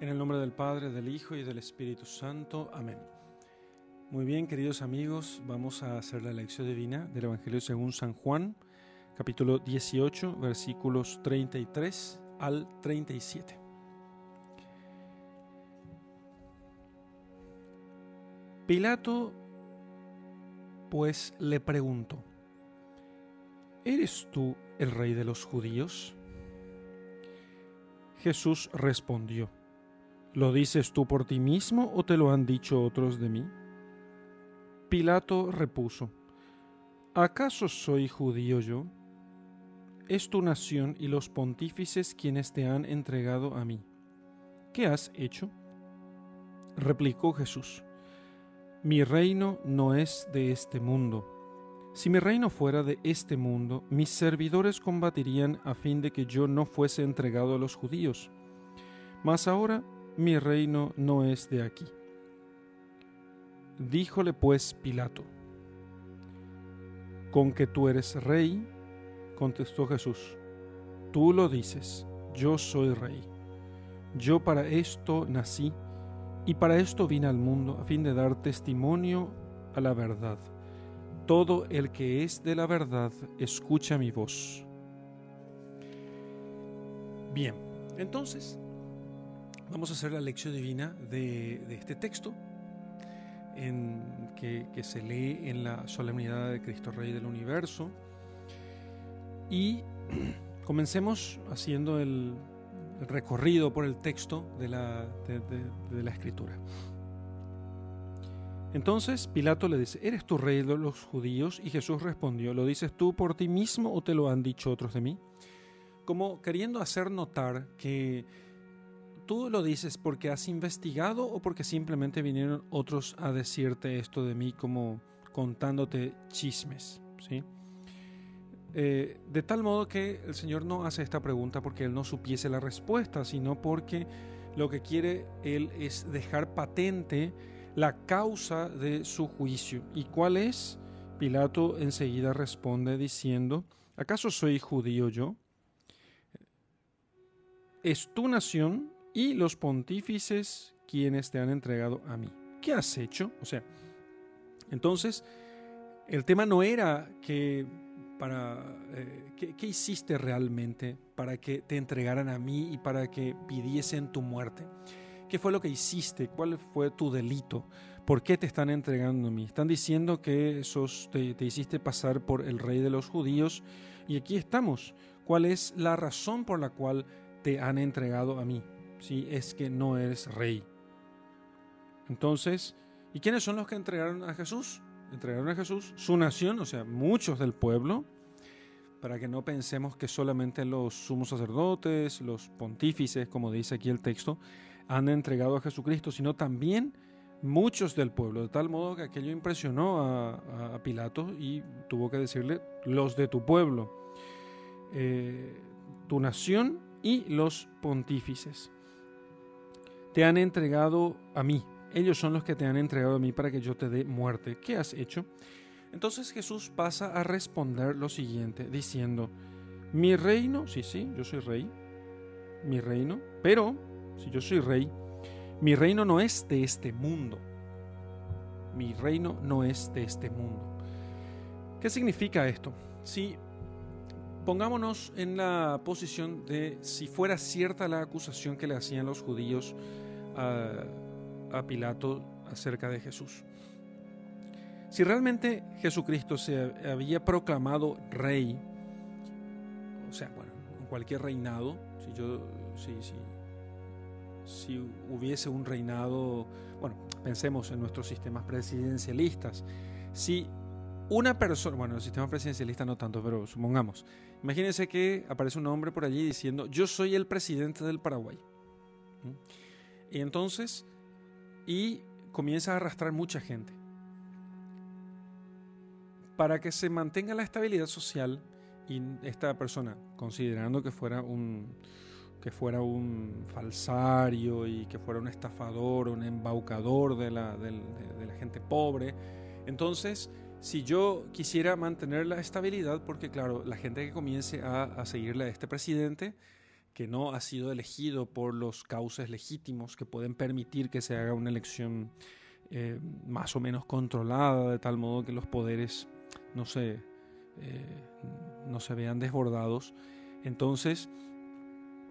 En el nombre del Padre, del Hijo y del Espíritu Santo. Amén. Muy bien, queridos amigos, vamos a hacer la lección divina del Evangelio según San Juan, capítulo 18, versículos 33 al 37. Pilato, pues, le preguntó, ¿eres tú el rey de los judíos? Jesús respondió, ¿Lo dices tú por ti mismo o te lo han dicho otros de mí? Pilato repuso, ¿acaso soy judío yo? Es tu nación y los pontífices quienes te han entregado a mí. ¿Qué has hecho? Replicó Jesús, mi reino no es de este mundo. Si mi reino fuera de este mundo, mis servidores combatirían a fin de que yo no fuese entregado a los judíos. Mas ahora mi reino no es de aquí. Díjole pues Pilato, con que tú eres rey, contestó Jesús, tú lo dices, yo soy rey. Yo para esto nací y para esto vine al mundo, a fin de dar testimonio a la verdad. Todo el que es de la verdad escucha mi voz. Bien, entonces Vamos a hacer la lección divina de, este texto que, se lee en la solemnidad de Cristo Rey del Universo. Y comencemos haciendo el, recorrido por el texto de la, de la escritura. Entonces Pilato le dice, ¿eres tú rey de los judíos? Y Jesús respondió, ¿lo dices tú por ti mismo o te lo han dicho otros de mí? Como queriendo hacer notar que ¿Tú lo dices porque has investigado o porque simplemente vinieron otros a decirte esto de mí como contándote chismes? ¿sí? Eh, de tal modo que el Señor no hace esta pregunta porque Él no supiese la respuesta, sino porque lo que quiere Él es dejar patente la causa de su juicio. ¿Y cuál es? Pilato enseguida responde diciendo, ¿acaso soy judío yo? ¿Es tu nación y los pontífices quienes te han entregado a mí. ¿Qué has hecho? O sea, entonces, el tema no era que para eh, ¿qué, hiciste realmente para que te entregaran a mí y para que pidiesen tu muerte. ¿Qué fue lo que hiciste? ¿Cuál fue tu delito? ¿Por qué te están entregando a mí? Están diciendo que sos, te, te hiciste pasar por el rey de los judíos y aquí estamos. ¿Cuál es la razón por la cual te han entregado a mí? Si es que no eres rey. Entonces, ¿y quiénes son los que entregaron a Jesús? Entregaron a Jesús su nación, o sea, muchos del pueblo, para que no pensemos que solamente los sumos sacerdotes, los pontífices, como dice aquí el texto, han entregado a Jesucristo, sino también muchos del pueblo, de tal modo que aquello impresionó a, Pilato y tuvo que decirle, los de tu pueblo, eh, tu nación y los pontífices te han entregado a mí. Ellos son los que te han entregado a mí para que yo te dé muerte. ¿Qué has hecho? Entonces Jesús pasa a responder lo siguiente, diciendo, mi reino, sí, sí, yo soy rey, mi reino, pero si yo soy rey, mi reino no es de este mundo. Mi reino no es de este mundo. ¿Qué significa esto? Si pongámonos en la posición de si fuera cierta la acusación que le hacían los judíos a, Pilato acerca de Jesús. Si realmente Jesucristo se había proclamado rey, o sea, bueno, en cualquier reinado, si yo, si, si, si hubiese un reinado, bueno, pensemos en nuestros sistemas presidencialistas, si una persona, bueno, el sistema presidencialista no tanto, pero supongamos, imagínense que aparece un hombre por allí diciendo, yo soy el presidente del Paraguay. Y entonces, y comienza a arrastrar mucha gente. Para que se mantenga la estabilidad social y esta persona, considerando que fuera un, que fuera un falsario y que fuera un estafador, un embaucador de la, de la gente pobre, entonces si yo quisiera mantener la estabilidad, porque claro, la gente que comience a, seguirle a este presidente, que no ha sido elegido por los cauces legítimos que pueden permitir que se haga una elección eh, más o menos controlada, de tal modo que los poderes no se, eh, no se vean desbordados. Entonces,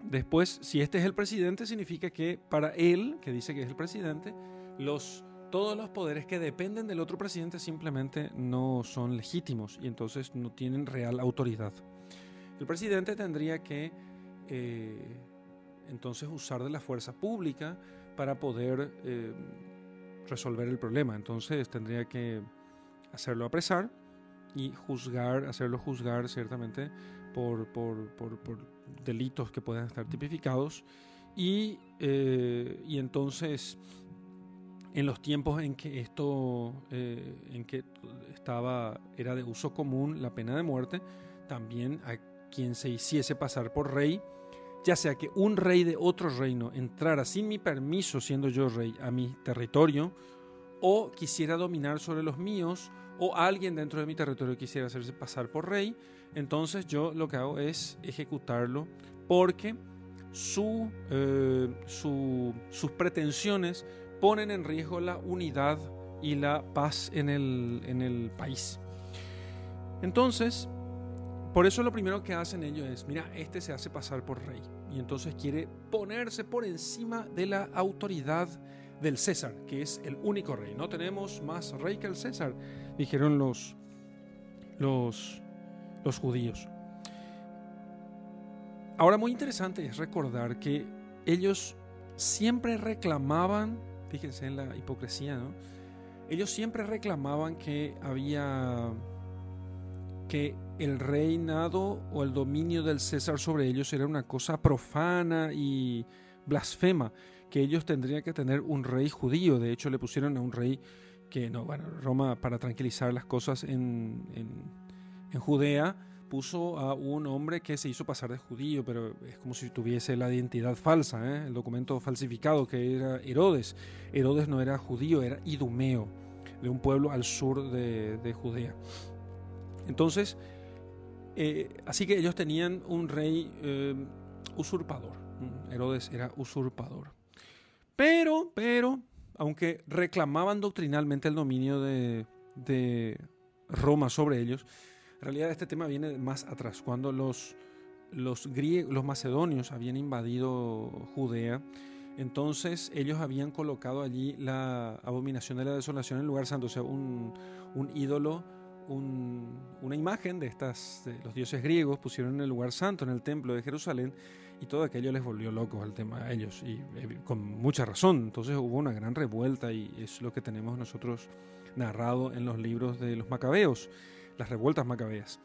después, si este es el presidente, significa que para él, que dice que es el presidente, los, todos los poderes que dependen del otro presidente simplemente no son legítimos y entonces no tienen real autoridad. El presidente tendría que eh, entonces usar de la fuerza pública para poder eh, resolver el problema. Entonces tendría que hacerlo apresar y juzgar, hacerlo juzgar ciertamente por, delitos que puedan estar tipificados. Y, eh, y, entonces, en los tiempos en que esto, en que estaba, era de uso común la pena de muerte, también a quien se hiciese pasar por rey, ya sea que un rey de otro reino entrara sin mi permiso, siendo yo rey, a mi territorio, o quisiera dominar sobre los míos, o alguien dentro de mi territorio quisiera hacerse pasar por rey, entonces yo lo que hago es ejecutarlo porque eh, sus pretensiones ponen en riesgo la unidad y la paz en el país. Entonces, por eso lo primero que hacen ellos es, mira, este se hace pasar por rey y entonces quiere ponerse por encima de la autoridad del César, que es el único rey. No tenemos más rey que el César, dijeron los, los, los judíos. Ahora, muy interesante es recordar que ellos siempre reclamaban, fíjense en la hipocresía, ¿no? Ellos siempre reclamaban que había que el reinado o el dominio del César sobre ellos era una cosa profana y blasfema, que ellos tendrían que tener un rey judío. De hecho, le pusieron a un rey que, no, bueno, Roma, para tranquilizar las cosas en, en, Judea, puso a un hombre que se hizo pasar de judío, pero es como si tuviese la identidad falsa, ¿eh? el documento falsificado, que era Herodes. Herodes no era judío, era idumeo, de un pueblo al sur de, de Judea. Entonces, eh, así que ellos tenían un rey eh, usurpador. Mm, Herodes era usurpador. Pero, pero, aunque reclamaban doctrinalmente el dominio de, Roma sobre ellos, en realidad este tema viene más atrás, cuando los, griegos, los macedonios habían invadido Judea, entonces ellos habían colocado allí la abominación de la desolación en lugar santo, o sea, un ídolo una imagen de estas de los dioses griegos, pusieron en el lugar santo, en el templo de Jerusalén, y todo aquello les volvió locos al tema a ellos, y eh, con mucha razón. Entonces hubo una gran revuelta, y es lo que tenemos nosotros narrado en los libros de los macabeos, las revueltas macabeas.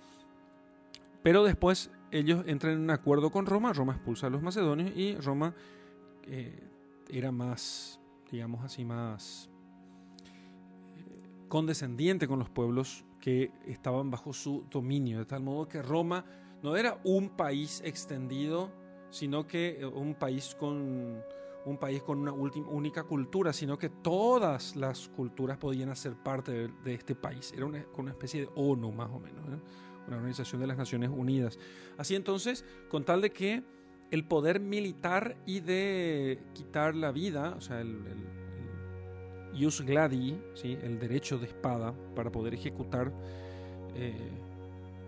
Pero después ellos entran en un acuerdo con Roma, Roma expulsa a los macedonios, y Roma eh, era más, digamos así, más eh, condescendiente con los pueblos que estaban bajo su dominio, de tal modo que Roma no era un país extendido, sino que eh, un país con un país con una única cultura, sino que todas las culturas podían hacer parte de, este país. Era una, especie de ONU más o menos, ¿eh? una organización de las Naciones Unidas. Así entonces, con tal de que el poder militar y de quitar la vida, o sea, el Ius gladi, ¿sí? el derecho de espada para poder ejecutar, eh,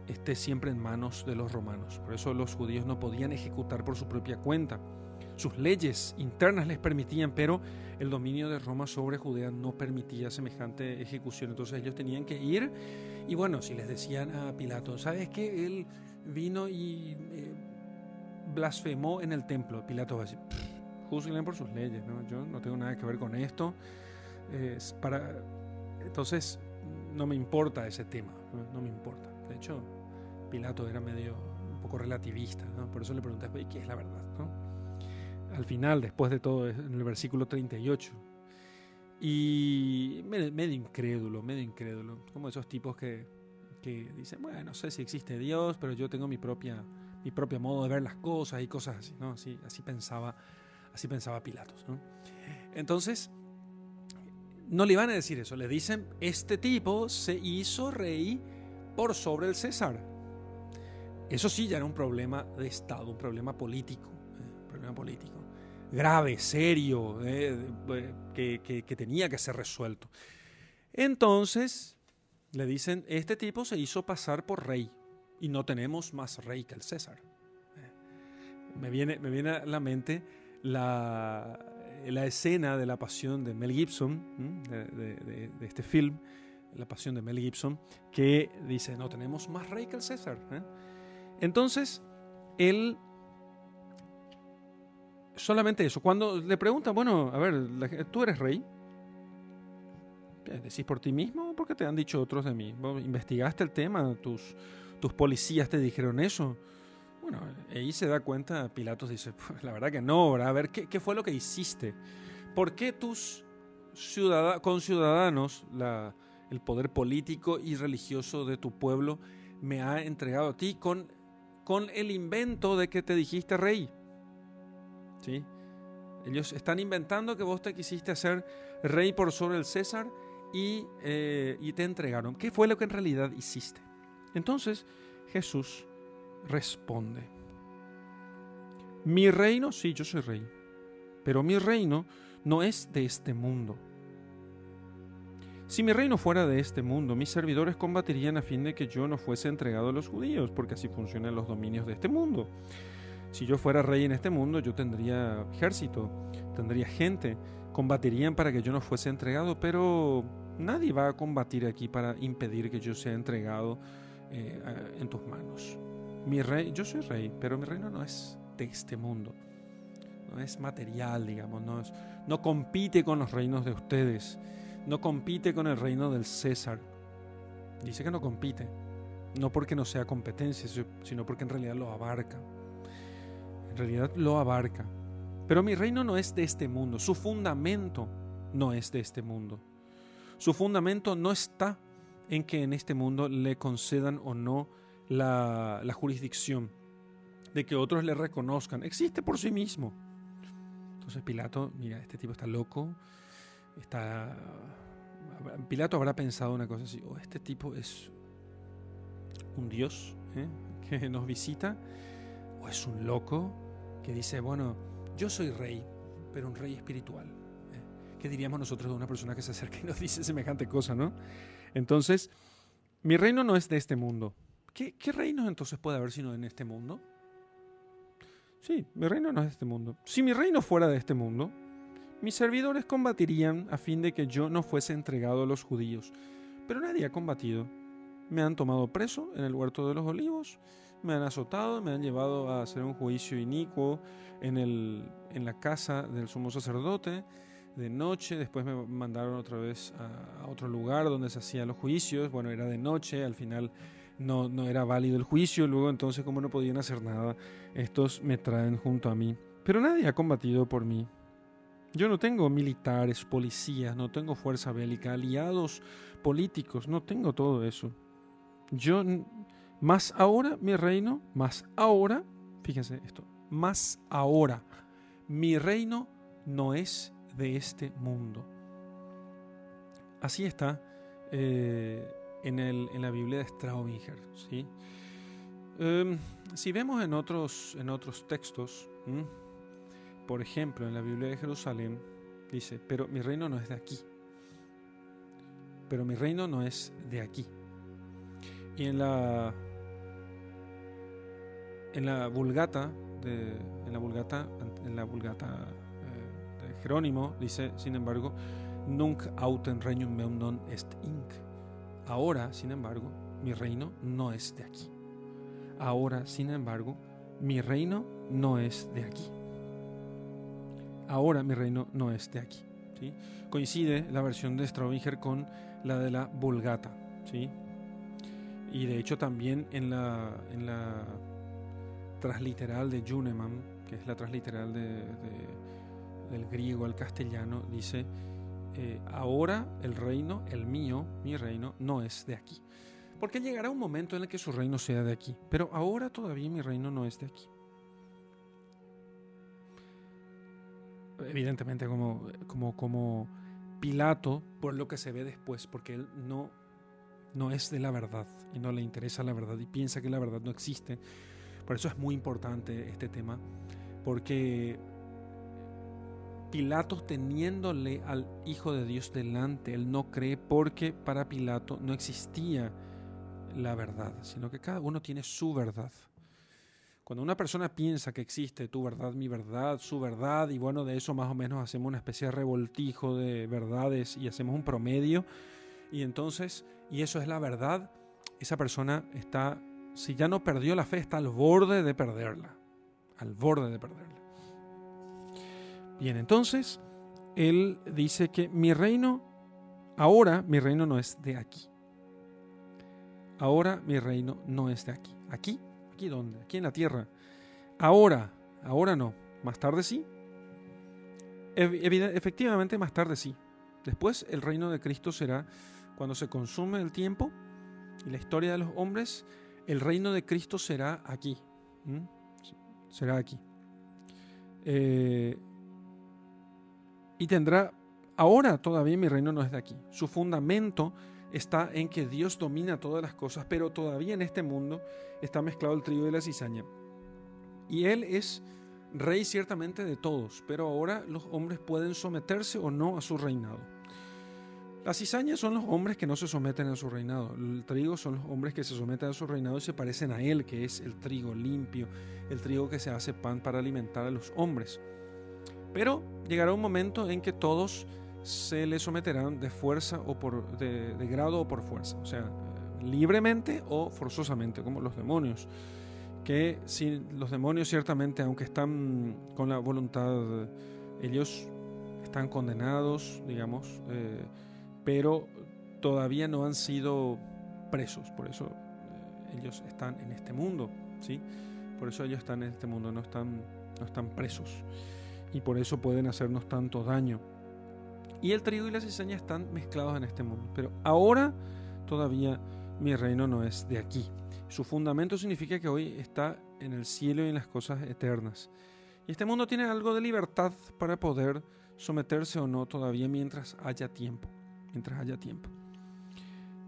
esté siempre en manos de los romanos. Por eso los judíos no podían ejecutar por su propia cuenta. Sus leyes internas les permitían, pero el dominio de Roma sobre Judea no permitía semejante ejecución. Entonces ellos tenían que ir y bueno, si les decían a Pilato, ¿sabes qué? Él vino y eh, blasfemó en el templo. Pilato va a decir, juzguen por sus leyes, ¿no? yo no tengo nada que ver con esto para, entonces, no me importa ese tema, no, me importa. De hecho, Pilato era medio un poco relativista, por eso le pregunté, ¿qué es la verdad? Al final, después de todo, en el versículo 38. Y medio, incrédulo, medio incrédulo, como esos tipos que, que dicen, bueno, no sé si existe Dios, pero yo tengo mi propia, mi propio modo de ver las cosas y cosas así, ¿no? Así, así pensaba, así pensaba Pilatos, Entonces, no le iban a decir eso, le dicen, este tipo se hizo rey por sobre el César. Eso sí ya era un problema de Estado, un problema político. problema político. Grave, serio, eh, que, que tenía que ser resuelto. Entonces le dicen, este tipo se hizo pasar por rey y no tenemos más rey que el César. Eh, me viene, me viene a la mente la, la escena de la pasión de Mel Gibson, de, este film, la pasión de Mel Gibson, que dice, no tenemos más rey que el César. ¿eh? Entonces, él solamente eso. Cuando le pregunta, bueno, a ver, tú eres rey, ¿Decís por ti mismo o porque te han dicho otros de mí? ¿Vos investigaste el tema? ¿Tus, tus policías te dijeron eso? Bueno, ahí se da cuenta, Pilatos dice, pues la verdad que no, A ver, ¿qué, fue lo que hiciste? ¿Por qué tus conciudadanos, la, el poder político y religioso de tu pueblo, me ha entregado a ti con, con el invento de que te dijiste rey? ¿Sí? Ellos están inventando que vos te quisiste hacer rey por sobre el César eh, y, te entregaron. ¿Qué fue lo que en realidad hiciste? Entonces Jesús responde, mi reino, sí, yo soy rey, pero mi reino no es de este mundo. Si mi reino fuera de este mundo, mis servidores combatirían a fin de que yo no fuese entregado a los judíos, porque así funcionan los dominios de este mundo. Si yo fuera rey en este mundo, yo tendría ejército, tendría gente, combatirían para que yo no fuese entregado, pero Nadie va a combatir aquí para impedir que yo sea entregado eh, en tus manos. Mi rey, yo soy rey, pero mi reino no es de este mundo. No es material, digamos, no, no compite con los reinos de ustedes. No compite con el reino del César. Dice que no compite. No porque no sea competencia, sino porque en realidad lo abarca. En realidad lo abarca. Pero mi reino no es de este mundo. Su fundamento no es de este mundo. Su fundamento no está en que en este mundo le concedan o no la, jurisdicción, de que otros le reconozcan. Existe por sí mismo. Entonces Pilato, mira, este tipo está loco, está... Pilato habrá pensado una cosa así, oh, este tipo es un dios ¿eh? que nos visita, o es un loco que dice, bueno, yo soy rey, pero un rey espiritual. ¿qué diríamos nosotros de una persona que se acerca y nos dice semejante cosa, no? Entonces, mi reino no es de este mundo. ¿Qué, qué reino entonces puede haber sino en este mundo? Sí, mi reino no es de este mundo. Si mi reino fuera de este mundo, mis servidores combatirían a fin de que yo no fuese entregado a los judíos. Pero nadie ha combatido. Me han tomado preso en el huerto de los olivos, me han azotado, me han llevado a hacer un juicio inicuo en, el, en la casa del sumo sacerdote, de noche, después me mandaron otra vez a, otro lugar donde se hacían los juicios, bueno, era de noche, al final no, no era válido el juicio, luego entonces como no podían hacer nada, estos me traen junto a mí. Pero nadie ha combatido por mí. Yo no tengo militares, policías, no tengo fuerza bélica, aliados políticos, no tengo todo eso. Yo, más ahora mi reino, más ahora, fíjense esto, más ahora mi reino no es de este mundo. Así está eh, en, el, en, la Biblia de Straubinger. ¿sí? Em, si vemos en otros, en otros textos, por ejemplo, en la Biblia de Jerusalén, dice, pero mi reino no es de aquí. Pero mi reino no es de aquí. Y en la en la Vulgata de, en la Vulgata en la Vulgata Jerónimo dice, sin embargo, Nunc autem regnum meum non est inc. Ahora, sin embargo, mi reino no es de aquí. Ahora, sin embargo, mi reino no es de aquí. Ahora mi reino no es de aquí. ¿sí? Coincide la versión de Straubinger con la de la Vulgata. ¿sí? Y de hecho también en la, en la transliteral de Juneman, que es la transliteral de del griego al castellano, dice, eh, ahora el reino, el mío, mi reino, no es de aquí. Porque llegará un momento en el que su reino sea de aquí, pero ahora todavía mi reino no es de aquí. Evidentemente como, como, como Pilato, por lo que se ve después, porque él no, no es de la verdad y no le interesa la verdad y piensa que la verdad no existe. Por eso es muy importante este tema porque Pilato teniéndole al Hijo de Dios delante, él no cree porque para Pilato no existía la verdad, sino que cada uno tiene su verdad. Cuando una persona piensa que existe tu verdad, mi verdad, su verdad, y bueno, de eso más o menos hacemos una especie de revoltijo de verdades y hacemos un promedio, y entonces, y eso es la verdad, esa persona está, si ya no perdió la fe, está al borde de perderla, al borde de perderla. Bien, entonces, él dice que mi reino, ahora mi reino no es de aquí. Ahora mi reino no es de aquí. Aquí ¿Aquí dónde? Aquí en la tierra. Ahora, ahora no. Más tarde sí. Efectivamente, más tarde sí. Después el reino de Cristo será cuando se consume el tiempo y la historia de los hombres. El reino de Cristo será aquí. Será aquí. Eh, y tendrá, ahora todavía mi reino no es de aquí. Su fundamento está en que Dios domina todas las cosas, pero todavía en este mundo está mezclado el trigo y la cizaña. Y Él es rey ciertamente de todos, pero ahora los hombres pueden someterse o no a su reinado. Las cizañas son los hombres que no se someten a su reinado. El trigo son los hombres que se someten a su reinado y se parecen a Él, que es el trigo limpio, el trigo que se hace pan para alimentar a los hombres. Pero llegará un momento en que todos se le someterán de fuerza o por de, grado o por fuerza, o sea, libremente o forzosamente, como los demonios. Que si los demonios ciertamente, aunque están con la voluntad, ellos están condenados, digamos, eh, pero todavía no han sido presos, por eso eh, ellos están en este mundo, ¿sí? Por eso ellos están en este mundo, no están, no están presos y por eso pueden hacernos tanto daño. Y el trigo y la cizaña están mezclados en este mundo. Pero ahora todavía mi reino no es de aquí. Su fundamento significa que hoy está en el cielo y en las cosas eternas. Y este mundo tiene algo de libertad para poder someterse o no todavía mientras haya tiempo. Mientras haya tiempo.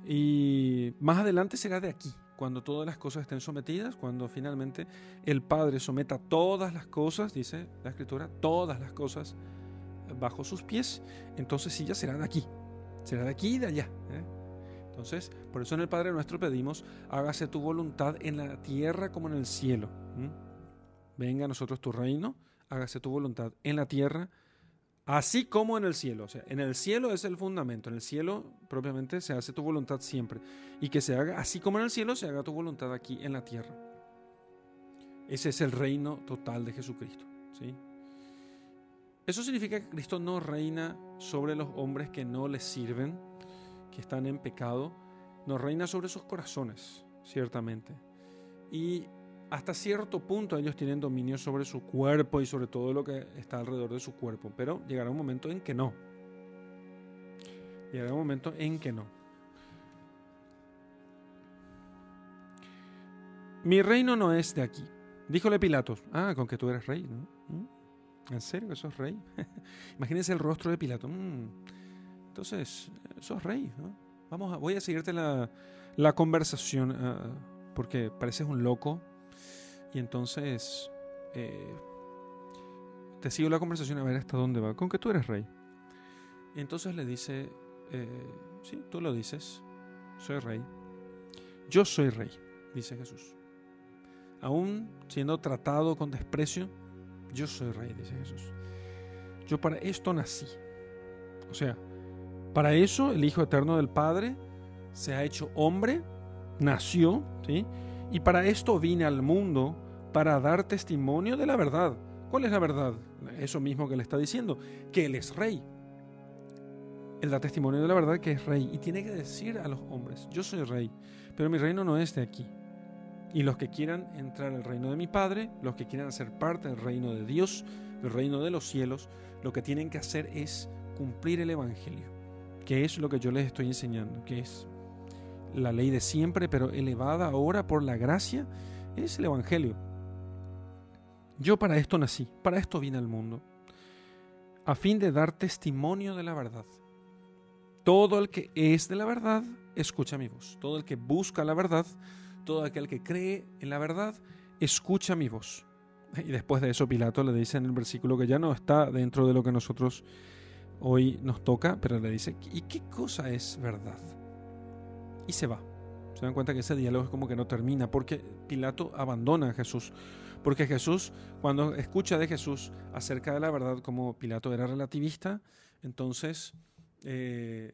Y más adelante será de aquí, cuando todas las cosas estén sometidas, cuando finalmente el Padre someta todas las cosas, dice la Escritura, todas las cosas bajo sus pies, entonces sí ya será de aquí, será de aquí y de allá. ¿eh? Entonces, por eso en el Padre nuestro pedimos, hágase tu voluntad en la tierra como en el cielo. Venga a nosotros tu reino, hágase tu voluntad en la tierra, así como en el cielo. O sea, en el cielo es el fundamento, en el cielo propiamente se hace tu voluntad siempre. Y que se haga, así como en el cielo, se haga tu voluntad aquí en la tierra. Ese es el reino total de Jesucristo. ¿sí? Eso significa que Cristo no reina sobre los hombres que no le sirven, que están en pecado, no reina sobre sus corazones, ciertamente. Y hasta cierto punto ellos tienen dominio sobre su cuerpo y sobre todo lo que está alrededor de su cuerpo, pero llegará un momento en que no. Llegará un momento en que no. Mi reino no es de aquí. Díjole Pilatos, ah, con que tú eres rey, ¿no? ¿Mm? ¿En serio que sos rey? Imagínense el rostro de Pilato. Mm, entonces, sos rey. Vamos a, voy a seguirte la, conversación ah, porque pareces un loco. Y entonces eh, te sigo la conversación a ver hasta dónde va. Con que tú eres rey. Y entonces le dice, eh, sí, tú lo dices, soy rey. Yo soy rey, dice Jesús. Aún siendo tratado con desprecio, yo soy rey, dice Jesús. Yo para esto nací. O sea, para eso el Hijo Eterno del Padre se ha hecho hombre, nació, ¿sí? Y para esto vine al mundo para dar testimonio de la verdad. ¿Cuál es la verdad? Eso mismo que le está diciendo, que Él es rey. Él da testimonio de la verdad que es rey y tiene que decir a los hombres, yo soy rey, pero mi reino no es de aquí. Y los que quieran entrar al reino de mi Padre, los que quieran ser parte del reino de Dios, del reino de los cielos, lo que tienen que hacer es cumplir el Evangelio, que es lo que yo les estoy enseñando, que es la ley de siempre, pero elevada ahora por la gracia, es el Evangelio. Yo para esto nací, para esto vine al mundo, a fin de dar testimonio de la verdad. Todo el que es de la verdad, escucha mi voz. Todo el que busca la verdad, todo aquel que cree en la verdad, escucha mi voz. Y después de eso Pilato le dice en el versículo que ya no está dentro de lo que nosotros hoy nos toca, pero le dice, ¿y qué cosa es verdad? Y se va. Se dan cuenta que ese diálogo es como que no termina, porque Pilato abandona a Jesús. Porque Jesús, cuando escucha de Jesús acerca de la verdad, como Pilato era relativista, entonces eh,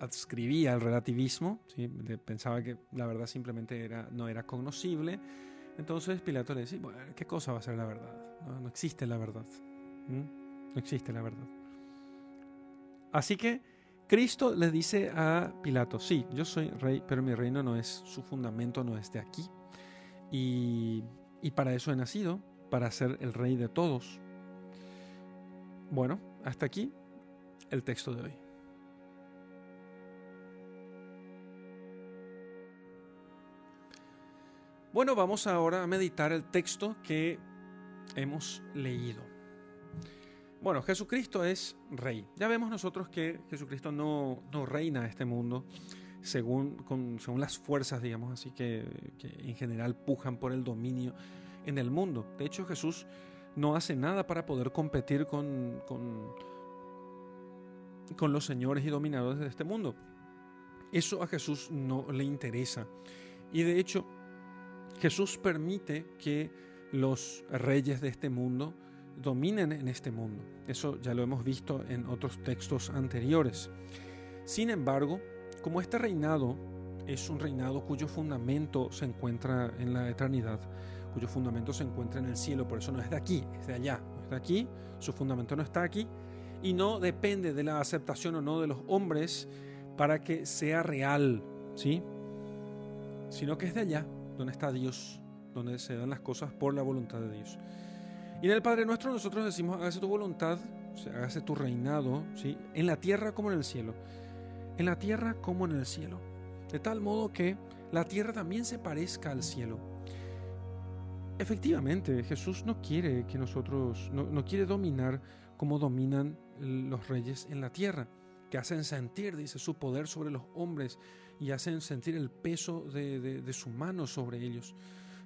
adscribía al relativismo, pensaba que la verdad simplemente era, no era cognoscible. Entonces Pilato le dice, bueno, ¿qué cosa va a ser la verdad? No, existe la verdad. No existe la verdad. Así que Cristo le dice a Pilato, sí, yo soy rey, pero mi reino no es, su fundamento no es de aquí. Y, y para eso he nacido, para ser el rey de todos. Bueno, hasta aquí el texto de hoy. Bueno, vamos ahora a meditar el texto que hemos leído. Bueno, Jesucristo es rey. Ya vemos nosotros que Jesucristo no, no reina este mundo según, según las fuerzas, digamos así, que, en general pujan por el dominio en el mundo. De hecho, Jesús no hace nada para poder competir con, con, con los señores y dominadores de este mundo. Eso a Jesús no le interesa. Y de hecho, Jesús permite que los reyes de este mundo dominen en este mundo. Eso ya lo hemos visto en otros textos anteriores. Sin embargo, como este reinado es un reinado cuyo fundamento se encuentra en la eternidad, cuyo fundamento se encuentra en el cielo, por eso no es de aquí, es de allá, no es de aquí, su fundamento no está aquí y no depende de la aceptación o no de los hombres para que sea real, ¿sí? Sino que es de allá, donde está Dios, donde se dan las cosas por la voluntad de Dios. Y en el Padre Nuestro nosotros decimos, hágase tu voluntad, hágase tu reinado, ¿sí? en la tierra como en el cielo. En la tierra como en el cielo. De tal modo que la tierra también se parezca al cielo. Efectivamente, Jesús no quiere que nosotros, no, quiere dominar como dominan los reyes en la tierra, que hacen sentir, dice, su poder sobre los hombres y hacen sentir el peso de su mano sobre ellos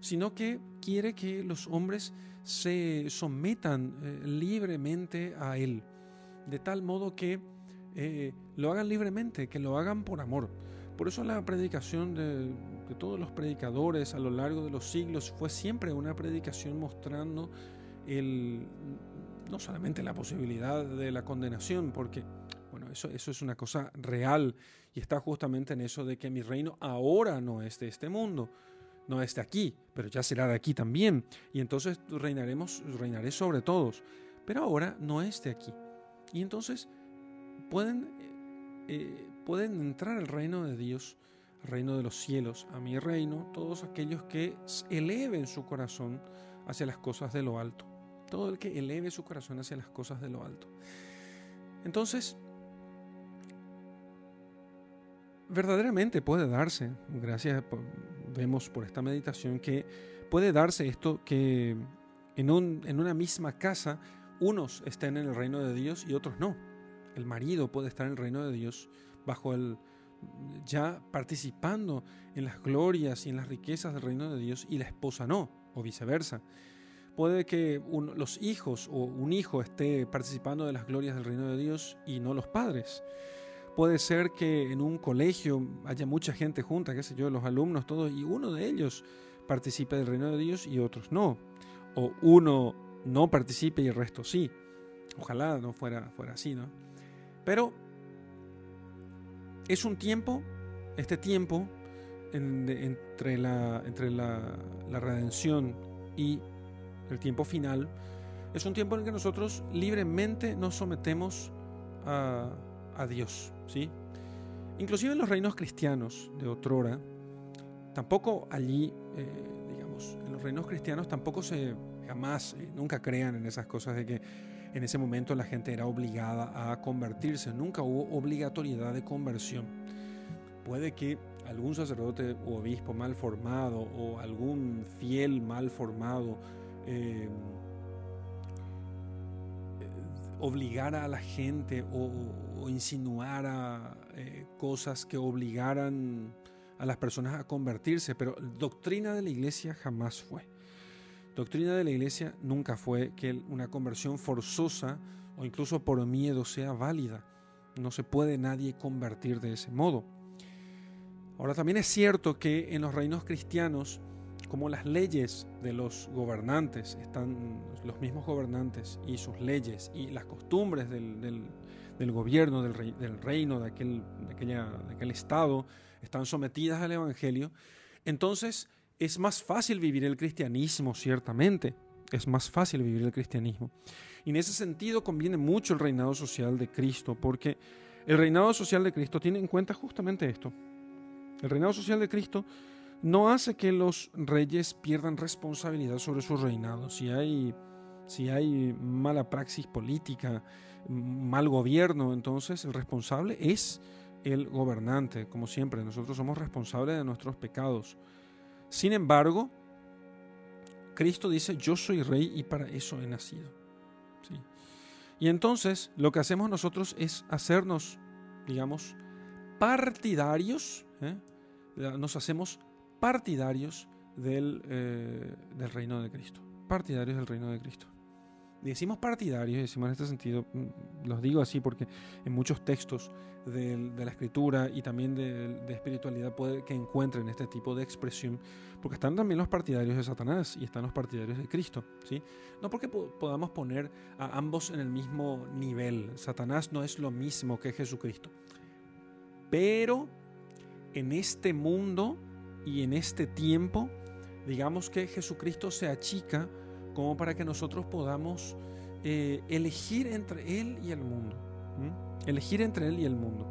sino que quiere que los hombres se sometan eh, libremente a Él, de tal modo que eh, lo hagan libremente, que lo hagan por amor. Por eso la predicación de, de, todos los predicadores a lo largo de los siglos fue siempre una predicación mostrando el, no solamente la posibilidad de la condenación, porque bueno, eso, eso es una cosa real y está justamente en eso de que mi reino ahora no es de este mundo, no es aquí, pero ya será de aquí también. Y entonces reinaremos, reinaré sobre todos. Pero ahora no es de aquí. Y entonces pueden, eh, pueden entrar al reino de Dios, al reino de los cielos, a mi reino, todos aquellos que eleven su corazón hacia las cosas de lo alto. Todo el que eleve su corazón hacia las cosas de lo alto. Entonces, verdaderamente puede darse, gracias, vemos por esta meditación, que puede darse esto que en, un, en una misma casa unos estén en el reino de Dios y otros no. El marido puede estar en el reino de Dios bajo el ya participando en las glorias y en las riquezas del reino de Dios y la esposa no, o viceversa. Puede que los hijos o un hijo esté participando de las glorias del reino de Dios y no los padres. Puede ser que en un colegio haya mucha gente junta, qué sé yo, los alumnos, todos, y uno de ellos participe del reino de Dios y otros no. O uno no participe y el resto sí. Ojalá no fuera, fuera así, ¿no? Pero es un tiempo, este tiempo entre, la, entre la, redención y el tiempo final, es un tiempo en el que nosotros libremente nos sometemos a a Dios, Inclusive en los reinos cristianos de otrora, tampoco allí, eh, digamos, en los reinos cristianos tampoco se, jamás, eh, nunca crean en esas cosas de que en ese momento la gente era obligada a convertirse, nunca hubo obligatoriedad de conversión. Puede que algún sacerdote o obispo mal formado o algún fiel mal formado eh, obligara a la gente insinuara eh, cosas que obligaran a las personas a convertirse, pero doctrina de la iglesia jamás fue. Doctrina de la iglesia nunca fue que una conversión forzosa o incluso por miedo sea válida. No se puede nadie convertir de ese modo. Ahora también es cierto que en los reinos cristianos, como las leyes de los gobernantes, están los mismos gobernantes y sus leyes y las costumbres del, gobierno, del, del reino, de aquel, de, aquella, de aquel estado, están sometidas al Evangelio, entonces es más fácil vivir el cristianismo, ciertamente. Es más fácil vivir el cristianismo. Y en ese sentido conviene mucho el reinado social de Cristo, porque el reinado social de Cristo tiene en cuenta justamente esto. El reinado social de Cristo no hace que los reyes pierdan responsabilidad sobre su reinado. Si hay, si hay mala praxis política, mal gobierno, entonces el responsable es el gobernante, como siempre. Nosotros somos responsables de nuestros pecados. Sin embargo, Cristo dice, yo soy rey y para eso he nacido. Y entonces lo que hacemos nosotros es hacernos, digamos, partidarios, ¿eh? nos hacemos partidarios del, eh, del reino de Cristo. Partidarios del reino de Cristo decimos partidarios, decimos en este sentido, mm, los digo así porque en muchos textos de, la escritura y también de, espiritualidad puede que encuentren este tipo de expresión, porque están también los partidarios de Satanás y están los partidarios de Cristo, ¿sí? No porque podamos poner a ambos en el mismo nivel, Satanás no es lo mismo que Jesucristo, pero en este mundo y en este tiempo, digamos que Jesucristo se achica como para que nosotros podamos eh, elegir entre Él y el mundo. Elegir entre Él y el mundo.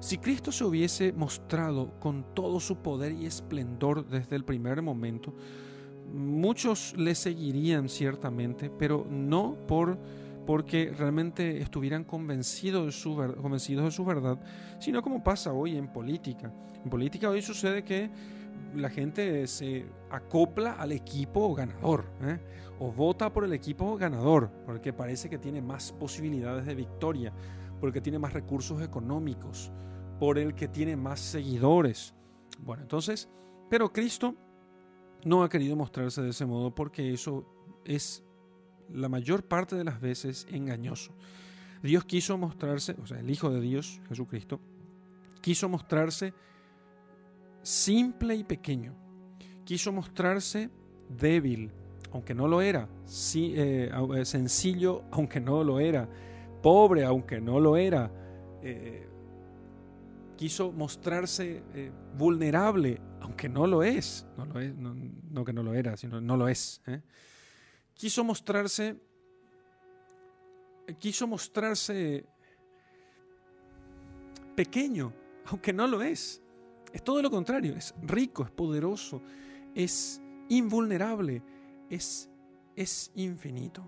Si Cristo se hubiese mostrado con todo su poder y esplendor desde el primer momento, muchos le seguirían ciertamente, pero no por porque realmente estuvieran convencidos de, su, convencidos de su verdad, sino como pasa hoy en política. En política hoy sucede que la gente se acopla al equipo ganador ¿eh? o vota por el equipo ganador porque parece que tiene más posibilidades de victoria, porque tiene más recursos económicos, por el que tiene más seguidores. Bueno, entonces, pero Cristo no ha querido mostrarse de ese modo porque eso es la mayor parte de las veces engañoso. Dios quiso mostrarse, o sea, el Hijo de Dios, Jesucristo, quiso mostrarse simple y pequeño. Quiso mostrarse débil, aunque no lo era, eh, eh, sencillo, aunque no lo era, pobre, aunque no lo era. Eh, quiso mostrarse vulnerable, aunque no lo es. No, lo es no, que no lo era, sino no lo es. Quiso mostrarse, quiso mostrarse pequeño, aunque no lo es. Es todo lo contrario, es rico, es poderoso, es invulnerable, es, es infinito.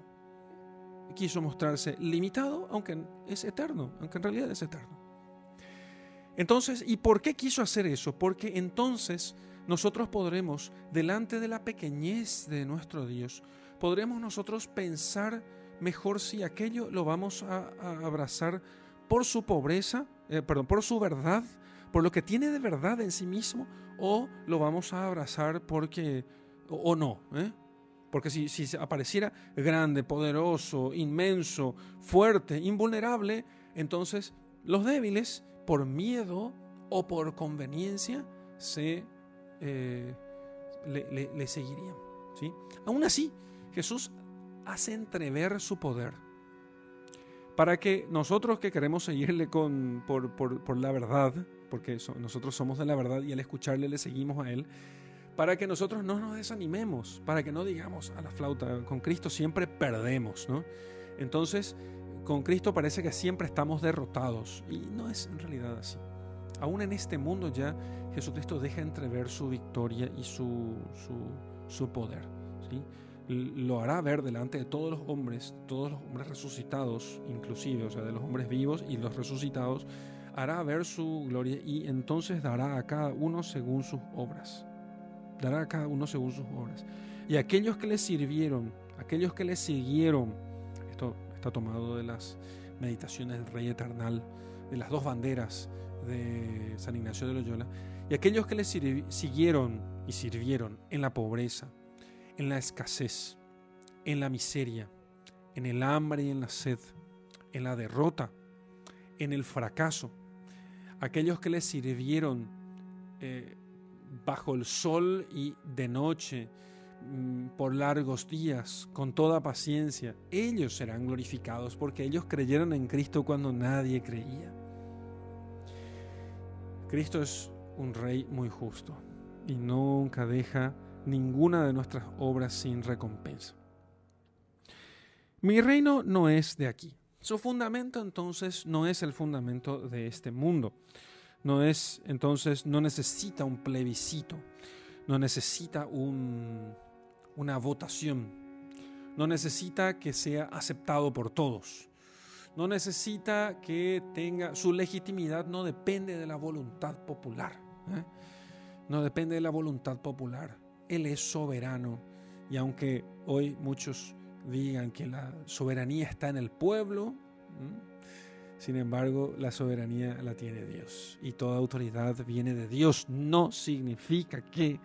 Quiso mostrarse limitado, aunque es eterno, aunque en realidad es eterno. Entonces, ¿y por qué quiso hacer eso? Porque entonces nosotros podremos, delante de la pequeñez de nuestro Dios, podremos nosotros pensar mejor si aquello lo vamos a, abrazar por su pobreza, eh, perdón, por su verdad, por lo que tiene de verdad en sí mismo o lo vamos a abrazar porque o, no. ¿eh? Porque si, si apareciera grande, poderoso, inmenso, fuerte, invulnerable, entonces los débiles, por miedo o por conveniencia, se, eh, le, seguirían. ¿sí? Aún así, Jesús hace entrever su poder para que nosotros que queremos seguirle con, por, por, por la verdad, porque nosotros somos de la verdad y al escucharle le seguimos a Él, para que nosotros no nos desanimemos, para que no digamos a la flauta, con Cristo siempre perdemos, ¿no? Entonces, con Cristo parece que siempre estamos derrotados y no es en realidad así. Aún en este mundo ya Jesucristo deja entrever su victoria y su, su, su poder. ¿sí? Lo hará ver delante de todos los hombres, todos los hombres resucitados, inclusive, o sea, de los hombres vivos y los resucitados, hará ver su gloria y entonces dará a cada uno según sus obras. Dará a cada uno según sus obras. Y aquellos que le sirvieron, aquellos que le siguieron, esto está tomado de las meditaciones del Rey Eternal, de las dos banderas de San Ignacio de Loyola, y aquellos que le siguieron y sirvieron en la pobreza, en la escasez, en la miseria, en el hambre y en la sed, en la derrota, en el fracaso. Aquellos que les sirvieron eh, bajo el sol y de noche, mm, por largos días, con toda paciencia, ellos serán glorificados porque ellos creyeron en Cristo cuando nadie creía. Cristo es un rey muy justo y nunca deja ninguna de nuestras obras sin recompensa. Mi reino no es de aquí. Su fundamento entonces no es el fundamento de este mundo. No es, entonces, no necesita un plebiscito, no necesita una votación, no necesita que sea aceptado por todos, no necesita que tenga, su legitimidad no depende de la voluntad popular, ¿eh? no depende de la voluntad popular, Él es soberano y aunque hoy muchos digan que la soberanía está en el pueblo, sin embargo, la soberanía la tiene Dios y toda autoridad viene de Dios. No significa que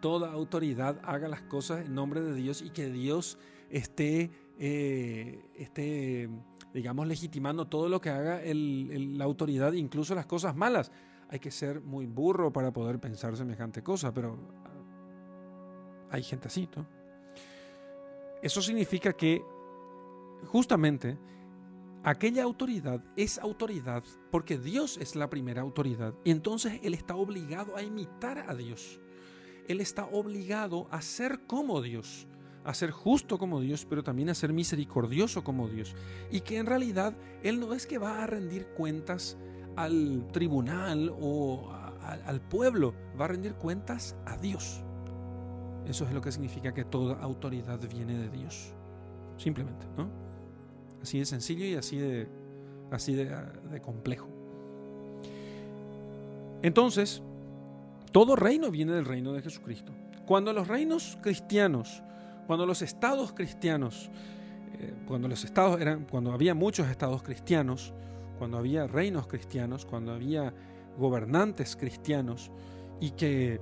toda autoridad haga las cosas en nombre de Dios y que Dios esté, eh, esté digamos, legitimando todo lo que haga la autoridad, incluso las cosas malas. Hay que ser muy burro para poder pensar semejante cosa, pero hay gente así, ¿no? Eso significa que justamente aquella autoridad es autoridad porque Dios es la primera autoridad y entonces Él está obligado a imitar a Dios. Él está obligado a ser como Dios, a ser justo como Dios, pero también a ser misericordioso como Dios. Y que en realidad Él no es que va a rendir cuentas al tribunal o al pueblo, va a rendir cuentas a Dios. Eso es lo que significa que toda autoridad viene de Dios. Simplemente, ¿no? Así de sencillo y así de, así de, complejo. Entonces, todo reino viene del reino de Jesucristo. Cuando los reinos cristianos, cuando los estados cristianos, eh, cuando los estados eran, cuando había muchos estados cristianos, cuando había reinos cristianos, cuando había gobernantes cristianos y que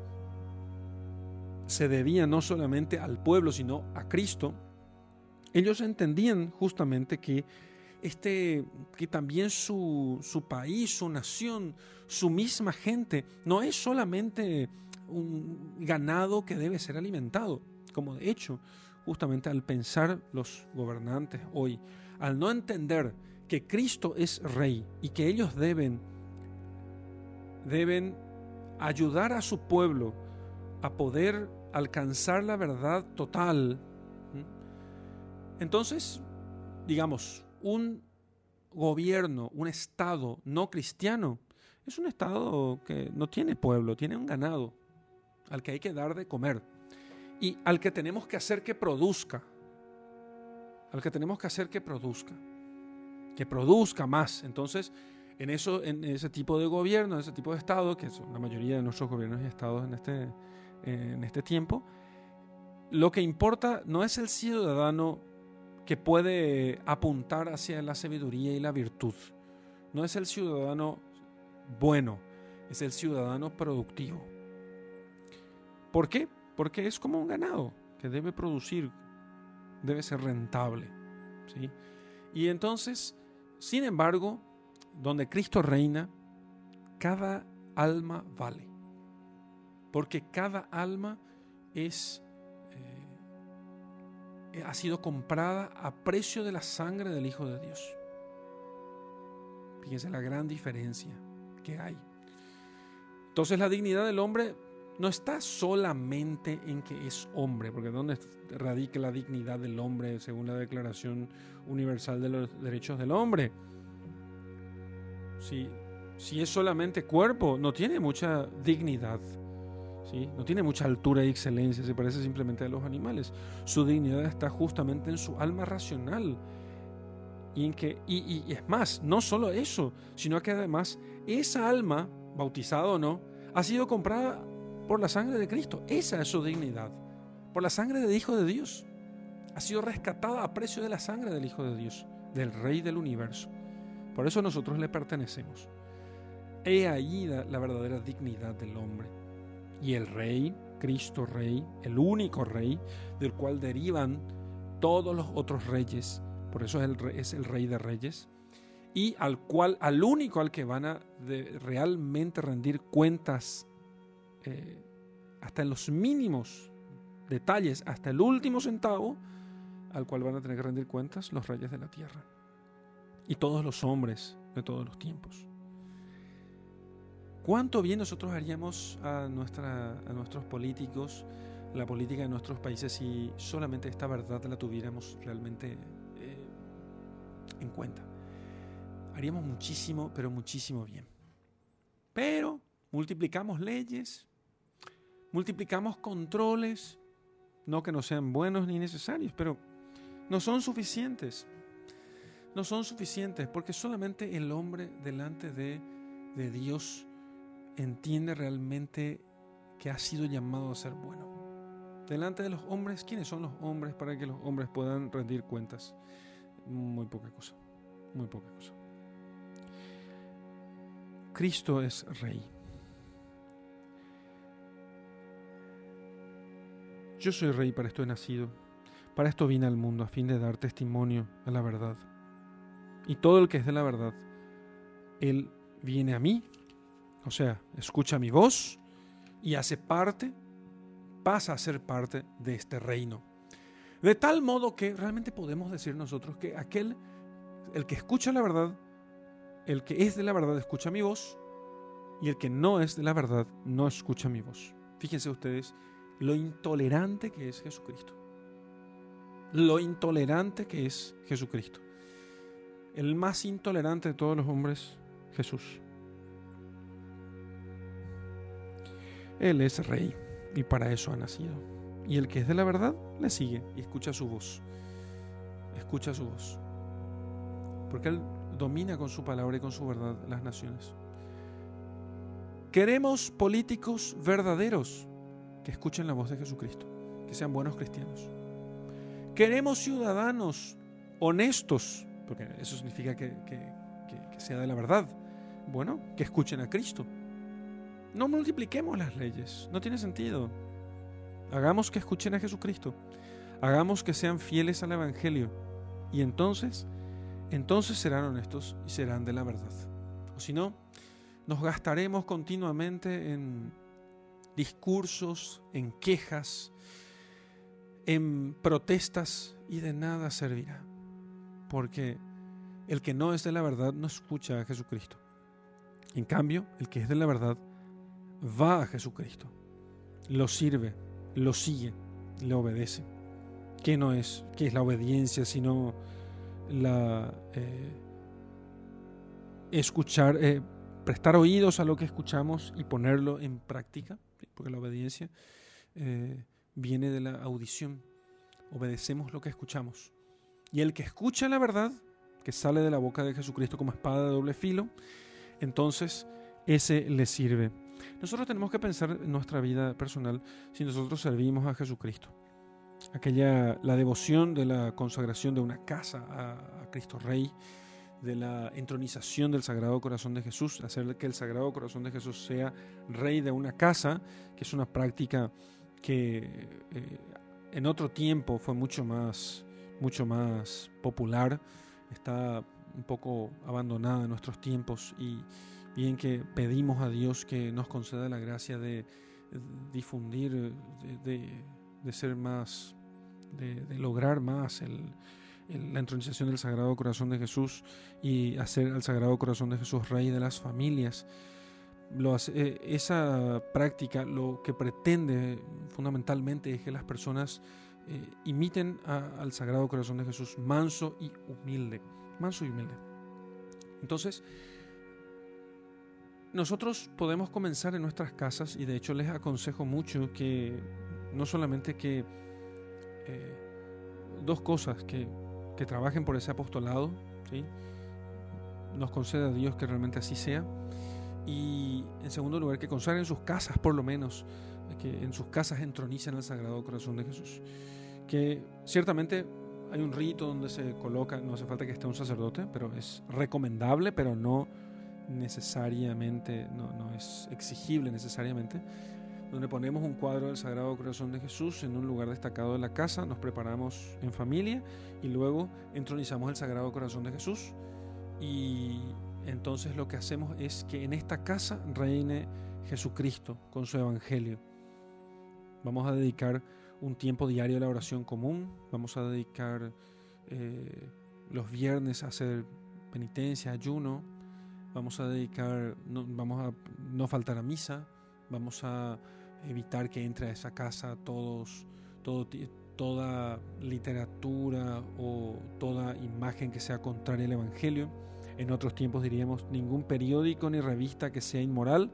se debía no solamente al pueblo, sino a Cristo, ellos entendían justamente que, este, que también su, su país, su nación, su misma gente, no es solamente un ganado que debe ser alimentado, como de hecho, justamente al pensar los gobernantes hoy, al no entender que Cristo es rey y que ellos deben deben ayudar a su pueblo a poder alcanzar la verdad total entonces, digamos, un gobierno, un Estado no cristiano, es un Estado que no tiene pueblo, tiene un ganado al que hay que dar de comer y al que tenemos que hacer que produzca, al que tenemos que hacer que produzca, que produzca más. Entonces, en, eso, en ese tipo de gobierno, en ese tipo de Estado, que son la mayoría de nuestros gobiernos y estados en este, en este tiempo, lo que importa no es el ciudadano que puede apuntar hacia la sabiduría y la virtud. No es el ciudadano bueno, es el ciudadano productivo. ¿Por qué? Porque es como un ganado que debe producir, debe ser rentable. ¿sí? Y entonces, sin embargo, donde Cristo reina, cada alma vale. Porque cada alma es eh, ha sido comprada a precio de la sangre del Hijo de Dios. Fíjense la gran diferencia que hay. Entonces la dignidad del hombre no está solamente en que es hombre, porque ¿dónde radica la dignidad del hombre según la Declaración Universal de los Derechos del Hombre? Si, si es solamente cuerpo, no tiene mucha dignidad. No tiene mucha altura y excelencia, se parece simplemente a los animales. Su dignidad está justamente en su alma racional. Y, en que, y, es más, no solo eso, sino que además esa alma, bautizada o no, ha sido comprada por la sangre de Cristo. Esa es su dignidad. Por la sangre del Hijo de Dios. Ha sido rescatada a precio de la sangre del Hijo de Dios, del Rey del universo. Por eso nosotros le pertenecemos. He ahí la verdadera dignidad del hombre. Y el rey Cristo Rey, el único Rey, del cual derivan todos los otros reyes, por eso es el, es el Rey de Reyes, y al cual, al único al que van a realmente rendir cuentas eh, hasta en los mínimos detalles, hasta el último centavo, al cual van a tener que rendir cuentas los reyes de la tierra. Y todos los hombres de todos los tiempos. ¿Cuánto bien nosotros haríamos a, nuestra, a nuestros políticos, la política de nuestros países, si solamente esta verdad la tuviéramos realmente eh, en cuenta? Haríamos muchísimo, pero muchísimo bien. Pero multiplicamos leyes, multiplicamos controles, no que no sean buenos ni necesarios, pero no son suficientes. No son suficientes porque solamente el hombre delante de, de Dios entiende realmente que ha sido llamado a ser bueno. Delante de los hombres, ¿quiénes son los hombres para que los hombres puedan rendir cuentas? Muy poca cosa, muy poca cosa. Cristo es rey. Yo soy rey, para esto he nacido, para esto vine al mundo, a fin de dar testimonio a la verdad. Y todo el que es de la verdad, Él viene a mí, o sea, escucha mi voz y hace parte, pasa a ser parte de este reino. De tal modo que realmente podemos decir nosotros que aquel, el que escucha la verdad, el que es de la verdad escucha mi voz y el que no es de la verdad no escucha mi voz. Fíjense ustedes lo intolerante que es Jesucristo. Lo intolerante que es Jesucristo. El más intolerante de todos los hombres, Jesús. Él es rey y para eso ha nacido. Y el que es de la verdad le sigue y escucha su voz. Escucha su voz. Porque Él domina con su palabra y con su verdad las naciones. Queremos políticos verdaderos que escuchen la voz de Jesucristo, que sean buenos cristianos. Queremos ciudadanos honestos, porque eso significa que, sea de la verdad. Bueno, que escuchen a Cristo. No multipliquemos las leyes, no tiene sentido. Hagamos que escuchen a Jesucristo. Hagamos que sean fieles al Evangelio. Y entonces, entonces serán honestos y serán de la verdad. O si no, nos gastaremos continuamente en discursos, en quejas, en protestas y de nada servirá. Porque el que no es de la verdad no escucha a Jesucristo. En cambio, el que es de la verdad va a Jesucristo, lo sirve, lo sigue, le obedece. ¿Qué no es? ¿Qué es la obediencia sino la eh, escuchar, eh, prestar oídos a lo que escuchamos y ponerlo en práctica? porque la obediencia eh, viene de la audición. Obedecemos lo que escuchamos. Y el que escucha la verdad, que sale de la boca de Jesucristo como espada de doble filo, entonces ese le sirve. Nosotros tenemos que pensar en nuestra vida personal si nosotros servimos a Jesucristo. Aquella, la devoción de la consagración de una casa a Cristo Rey, de la entronización del Sagrado Corazón de Jesús, hacer que el Sagrado Corazón de Jesús sea rey de una casa, que es una práctica que eh, en otro tiempo fue mucho más, mucho más popular, está un poco abandonada en nuestros tiempos y bien que pedimos a Dios que nos conceda la gracia de difundir, de, ser más, de lograr más el, la entronización del Sagrado Corazón de Jesús y hacer al Sagrado Corazón de Jesús rey de las familias. Eh, esa práctica lo que pretende fundamentalmente es que las personas eh, imiten al Sagrado Corazón de Jesús manso y humilde. Manso y humilde. Entonces, nosotros podemos comenzar en nuestras casas y de hecho les aconsejo mucho que no solamente que eh, dos cosas, que que trabajen por ese apostolado, ¿sí? nos conceda a Dios que realmente así sea. Y en segundo lugar, que consagren sus casas por lo menos, que en sus casas entronicen el Sagrado Corazón de Jesús. Que ciertamente hay un rito donde se coloca, no hace falta que esté un sacerdote, pero es recomendable, pero no necesariamente, no, no es exigible necesariamente, donde ponemos un cuadro del Sagrado Corazón de Jesús en un lugar destacado de la casa, nos preparamos en familia y luego entronizamos el Sagrado Corazón de Jesús. Y entonces lo que hacemos es que en esta casa reine Jesucristo con su Evangelio. Vamos a dedicar un tiempo diario a la oración común, vamos a dedicar eh, los viernes a hacer penitencia, ayuno, vamos a dedicar, no, vamos a no faltar a misa, vamos a evitar que entre a esa casa todos, todo, toda literatura o toda imagen que sea contraria al Evangelio. En otros tiempos diríamos ningún periódico ni revista que sea inmoral,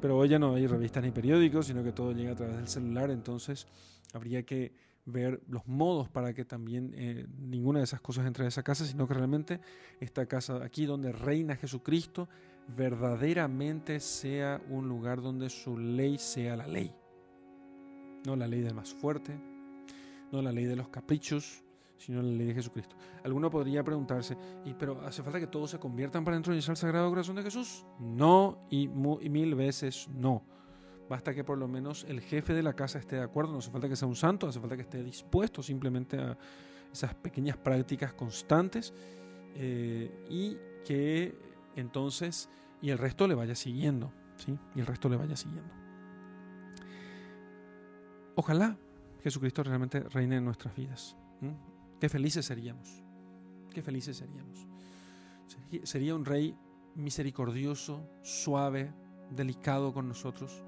pero hoy ya no hay revistas ni periódicos, sino que todo llega a través del celular, entonces habría que ver los modos para que también eh, ninguna de esas cosas entre a esa casa, sino que realmente esta casa aquí donde reina Jesucristo verdaderamente sea un lugar donde su ley sea la ley. No la ley del más fuerte, no la ley de los caprichos, sino la ley de Jesucristo. Alguno podría preguntarse, ¿y pero hace falta que todos se conviertan para entronizar el Sagrado Corazón de Jesús? No, y mil veces no. Basta que por lo menos el jefe de la casa esté de acuerdo, no hace falta que sea un santo, hace falta que esté dispuesto simplemente a esas pequeñas prácticas constantes eh, y que entonces, y el resto le vaya siguiendo, ¿sí? Y el resto le vaya siguiendo. Ojalá Jesucristo realmente reine en nuestras vidas. Qué felices seríamos, qué felices seríamos. Sería un rey misericordioso, suave, delicado con nosotros,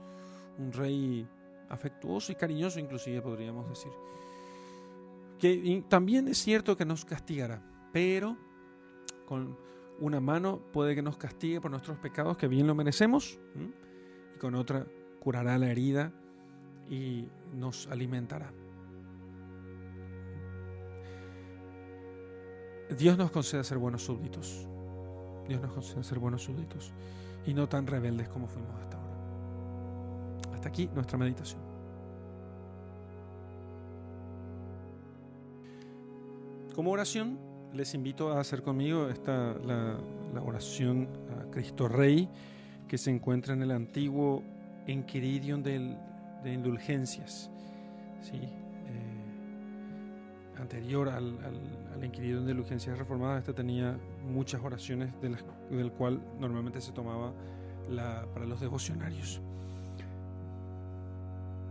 un rey afectuoso y cariñoso inclusive podríamos decir. Que también es cierto que nos castigará, pero con una mano puede que nos castigue por nuestros pecados que bien lo merecemos y con otra curará la herida y nos alimentará. Dios nos concede ser buenos súbditos. Dios nos concede ser buenos súbditos y no tan rebeldes como fuimos hasta. Aquí nuestra meditación. Como oración, les invito a hacer conmigo esta, la, oración a Cristo Rey que se encuentra en el antiguo Enquiridion de indulgencias. ¿sí? Eh, anterior al, al, de indulgencias reformadas, este tenía muchas oraciones del cual normalmente se tomaba la, para los devocionarios.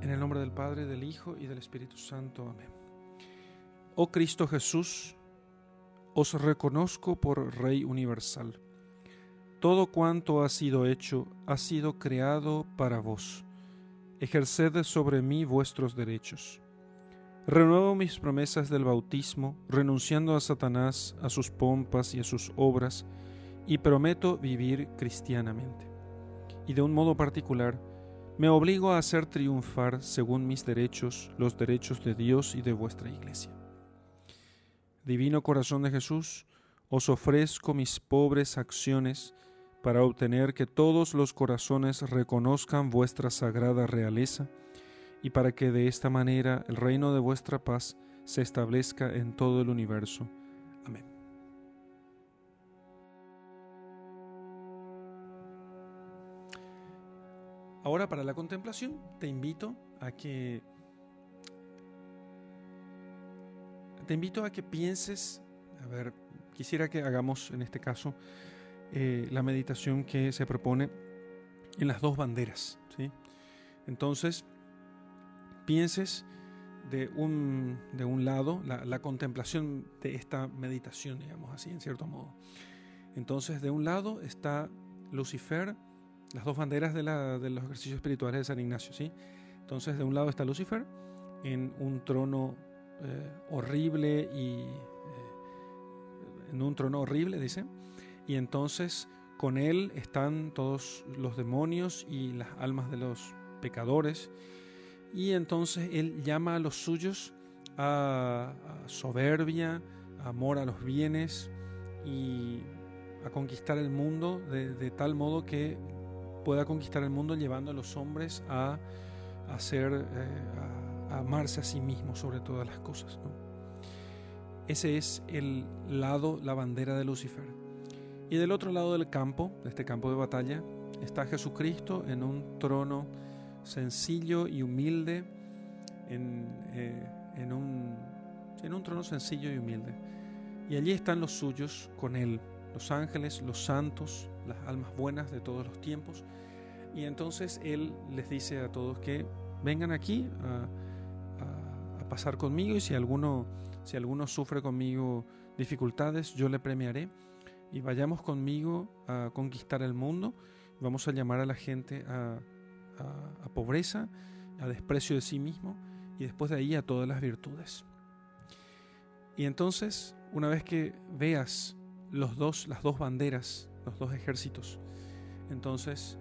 En el nombre del Padre, del Hijo y del Espíritu Santo. Amén. Oh Cristo Jesús, os reconozco por Rey universal. Todo cuanto ha sido hecho ha sido creado para vos. Ejerced sobre mí vuestros derechos. Renuevo mis promesas del bautismo, renunciando a Satanás, a sus pompas y a sus obras, y prometo vivir cristianamente. Y de un modo particular, me obligo a hacer triunfar, según mis derechos, los derechos de Dios y de vuestra Iglesia. Divino Corazón de Jesús, os ofrezco mis pobres acciones para obtener que todos los corazones reconozcan vuestra sagrada realeza y para que de esta manera el reino de vuestra paz se establezca en todo el universo. Ahora para la contemplación te invito a que te invito a que pienses, a ver, quisiera que hagamos en este caso eh, la meditación que se propone en las dos banderas. ¿sí? Entonces, pienses de un, de un lado la, contemplación de esta meditación, digamos así, en cierto modo. Entonces, de un lado está Lucifer, las dos banderas de, la, de los ejercicios espirituales de San Ignacio. ¿sí? Entonces, de un lado está Lucifer en un trono eh, horrible y eh, en un trono horrible, dice. Y entonces con él están todos los demonios y las almas de los pecadores. Y entonces él llama a los suyos a, soberbia, amor a los bienes y a conquistar el mundo de, tal modo que pueda conquistar el mundo llevando a los hombres a, hacer eh, amarse a sí mismo sobre todas las cosas. Ese es el lado, la bandera de Lucifer. Y del otro lado del campo, de este campo de batalla, está Jesucristo en un trono sencillo y humilde, en, eh, en, un, en un trono sencillo y humilde. Y allí están los suyos con Él, los ángeles, los santos, las almas buenas de todos los tiempos. Y entonces Él les dice a todos que vengan aquí a, pasar conmigo y si alguno, si alguno sufre conmigo dificultades, yo le premiaré y vayamos conmigo a conquistar el mundo. Vamos a llamar a la gente a, a, pobreza, a desprecio de sí mismo y después de ahí a todas las virtudes. Y entonces, una vez que veas los dos, las dos banderas, los dos ejércitos, entonces,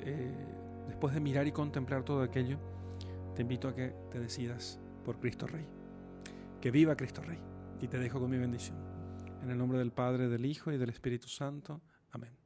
eh, después de mirar y contemplar todo aquello, te invito a que te decidas por Cristo Rey. Que viva Cristo Rey. Y te dejo con mi bendición. En el nombre del Padre, del Hijo y del Espíritu Santo. Amén.